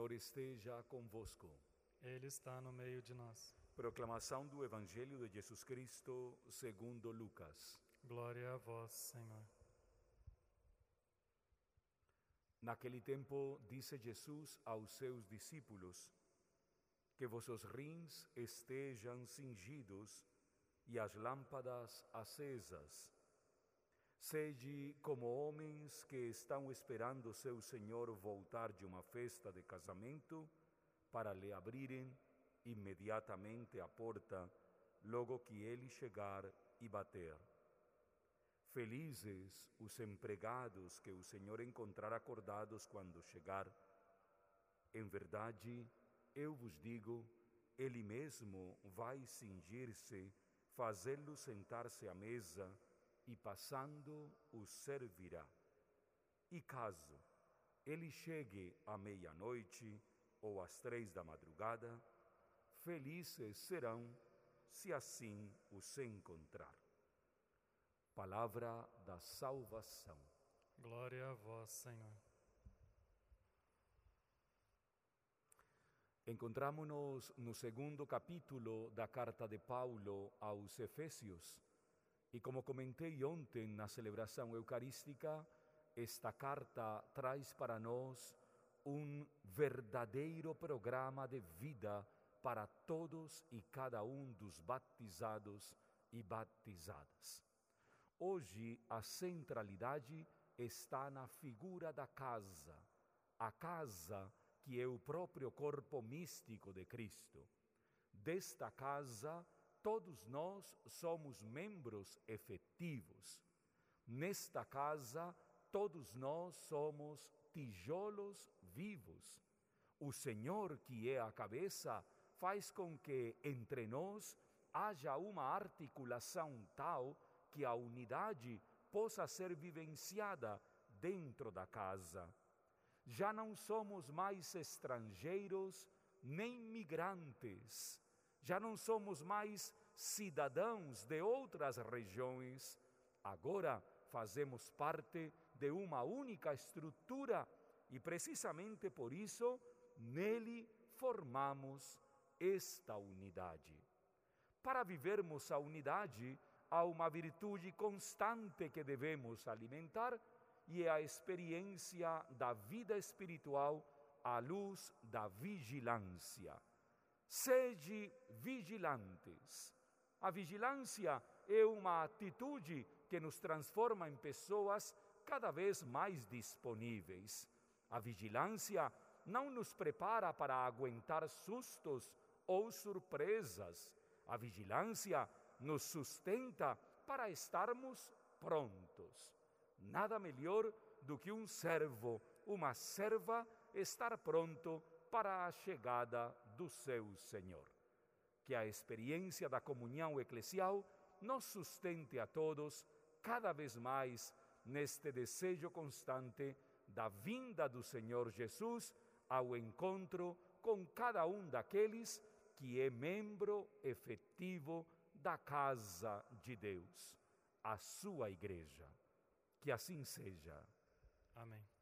Senhor esteja convosco. Ele está no meio de nós. Proclamação do Evangelho de Jesus Cristo segundo Lucas. Glória a vós, Senhor. Naquele tempo, disse Jesus aos seus discípulos: Que vossos rins estejam cingidos e as lâmpadas acesas. Sede como homens que estão esperando seu Senhor voltar de uma festa de casamento para lhe abrirem imediatamente a porta, logo que ele chegar e bater. Felizes os empregados que o Senhor encontrar acordados quando chegar. Em verdade, eu vos digo, ele mesmo vai cingir-se, fazê-lo sentar-se à mesa e passando os servirá. E caso ele chegue à meia-noite ou às três da madrugada, felizes serão se assim os encontrar. Palavra da salvação. Glória a vós, Senhor. Encontramos-nos no segundo capítulo da carta de Paulo aos Efésios. E como comentei ontem na celebração eucarística, esta carta traz para nós um verdadeiro programa de vida para todos e cada um dos batizados e batizadas. Hoje a centralidade está na figura da casa, a casa que é o próprio corpo místico de Cristo. Desta casa, todos nós somos membros efetivos. Nesta casa, todos nós somos tijolos vivos. O Senhor, que é a cabeça, faz com que entre nós haja uma articulação tal que a unidade possa ser vivenciada dentro da casa. Já não somos mais estrangeiros nem migrantes, já não somos mais cidadãos de outras regiões, agora fazemos parte de uma única estrutura e precisamente por isso nele formamos esta unidade. Para vivermos a unidade, há uma virtude constante que devemos alimentar e é a experiência da vida espiritual à luz da vigilância. Sede vigilantes. A vigilância é uma atitude que nos transforma em pessoas cada vez mais disponíveis. A vigilância não nos prepara para aguentar sustos ou surpresas. A vigilância nos sustenta para estarmos prontos. Nada melhor do que um servo, uma serva, estar pronto para a chegada do seu Senhor. Que a experiência da comunhão eclesial nos sustente a todos cada vez mais neste desejo constante da vinda do Senhor Jesus ao encontro com cada um daqueles que é membro efetivo da casa de Deus, a sua igreja. Que assim seja. Amém.